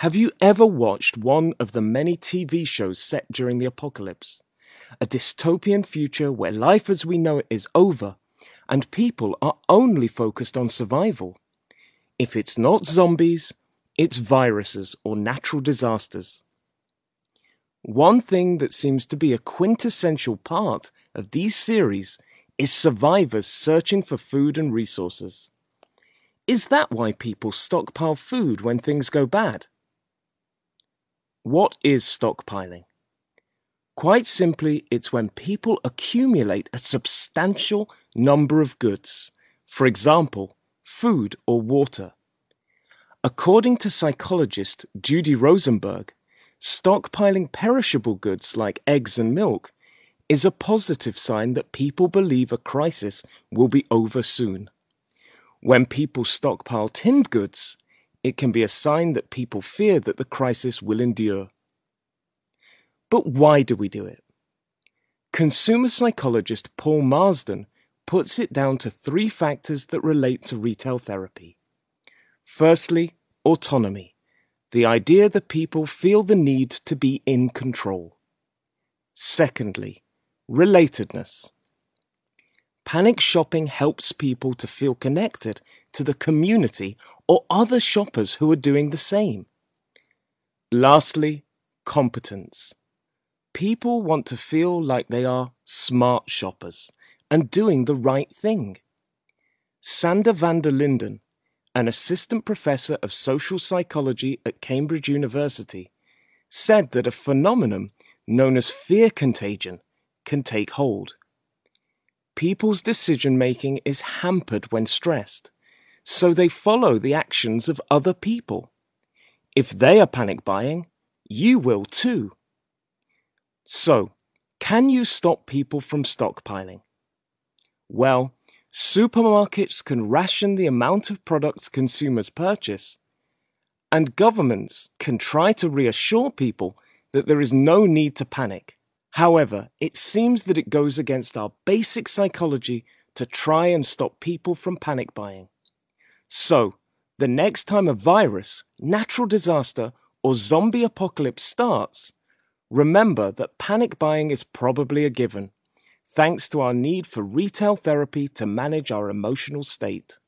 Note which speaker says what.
Speaker 1: Have you ever watched one of the many TV shows set during the apocalypse? A dystopian future where life as we know it is over and people are only focused on survival. If it's not zombies, it's viruses or natural disasters. One thing that seems to be a quintessential part of these series is survivors searching for food and resources. Is that why people stockpile food when things go bad? What is stockpiling? Quite simply, it's when people accumulate a substantial number of goods, for example, food or water. According to psychologist Judy Rosenberg, stockpiling perishable goods like eggs and milk is a positive sign that people believe a crisis will be over soon. When people stockpile tinned goods, it can be a sign that people fear that the crisis will endure. But why do we do it? Consumer psychologist Paul Marsden puts it down to three factors that relate to retail therapy. Firstly, autonomy, the idea that people feel the need to be in control. Secondly, relatedness. Panic shopping helps people to feel connected to the community or other shoppers who are doing the same. Lastly, competence. People want to feel like they are smart shoppers and doing the right thing. Sander van der Linden, an assistant professor of social psychology at Cambridge University, said that a phenomenon known as fear contagion can take hold people's decision making is hampered when stressed, so they follow the actions of other people. If they are panic buying, you will too. So, can you stop people from stockpiling? Well, supermarkets can ration the amount of products consumers purchase, and governments can try to reassure people that there is no need to panic. However, it seems that it goes against our basic psychology to try and stop people from panic buying. So, the next time a virus, natural disaster, or zombie apocalypse starts, remember that panic buying is probably a given, thanks to our need for retail therapy to manage our emotional state.